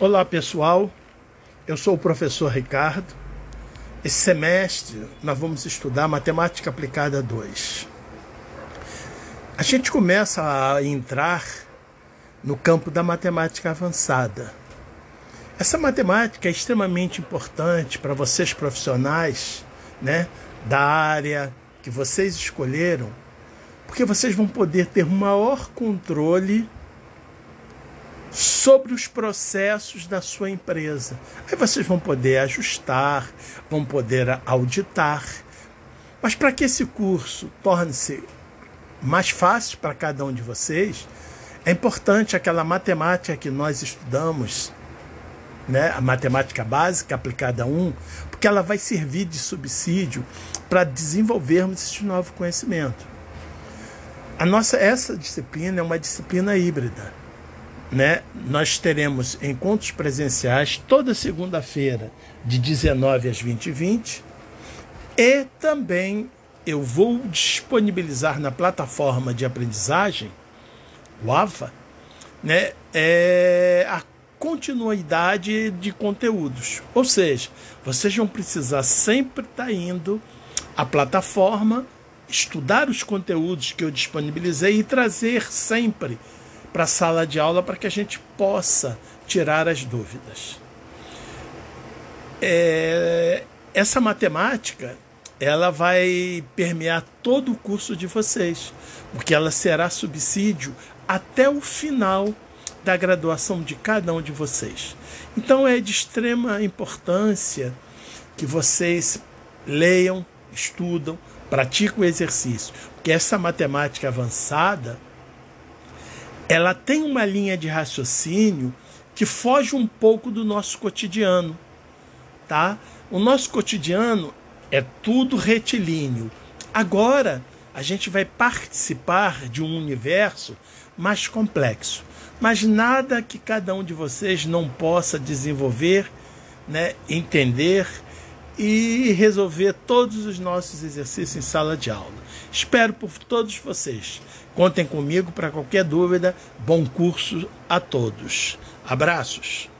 Olá pessoal, eu sou o professor Ricardo. Esse semestre nós vamos estudar Matemática Aplicada 2. A gente começa a entrar no campo da matemática avançada. Essa matemática é extremamente importante para vocês profissionais né, da área que vocês escolheram, porque vocês vão poder ter maior controle sobre os processos da sua empresa. Aí vocês vão poder ajustar, vão poder auditar. Mas para que esse curso torne-se mais fácil para cada um de vocês, é importante aquela matemática que nós estudamos, né, a matemática básica aplicada a um, porque ela vai servir de subsídio para desenvolvermos esse novo conhecimento. A nossa essa disciplina é uma disciplina híbrida né, nós teremos encontros presenciais toda segunda-feira, de 19 às 20 e 20 e também eu vou disponibilizar na plataforma de aprendizagem, o AVA, né, é, a continuidade de conteúdos. Ou seja, vocês vão precisar sempre estar tá indo à plataforma, estudar os conteúdos que eu disponibilizei e trazer sempre para a sala de aula para que a gente possa tirar as dúvidas. É, essa matemática ela vai permear todo o curso de vocês, porque ela será subsídio até o final da graduação de cada um de vocês. Então é de extrema importância que vocês leiam, estudam, pratiquem o exercício, porque essa matemática avançada ela tem uma linha de raciocínio que foge um pouco do nosso cotidiano, tá? O nosso cotidiano é tudo retilíneo. Agora a gente vai participar de um universo mais complexo, mas nada que cada um de vocês não possa desenvolver, né, entender e resolver todos os nossos exercícios em sala de aula. Espero por todos vocês. Contem comigo para qualquer dúvida. Bom curso a todos. Abraços.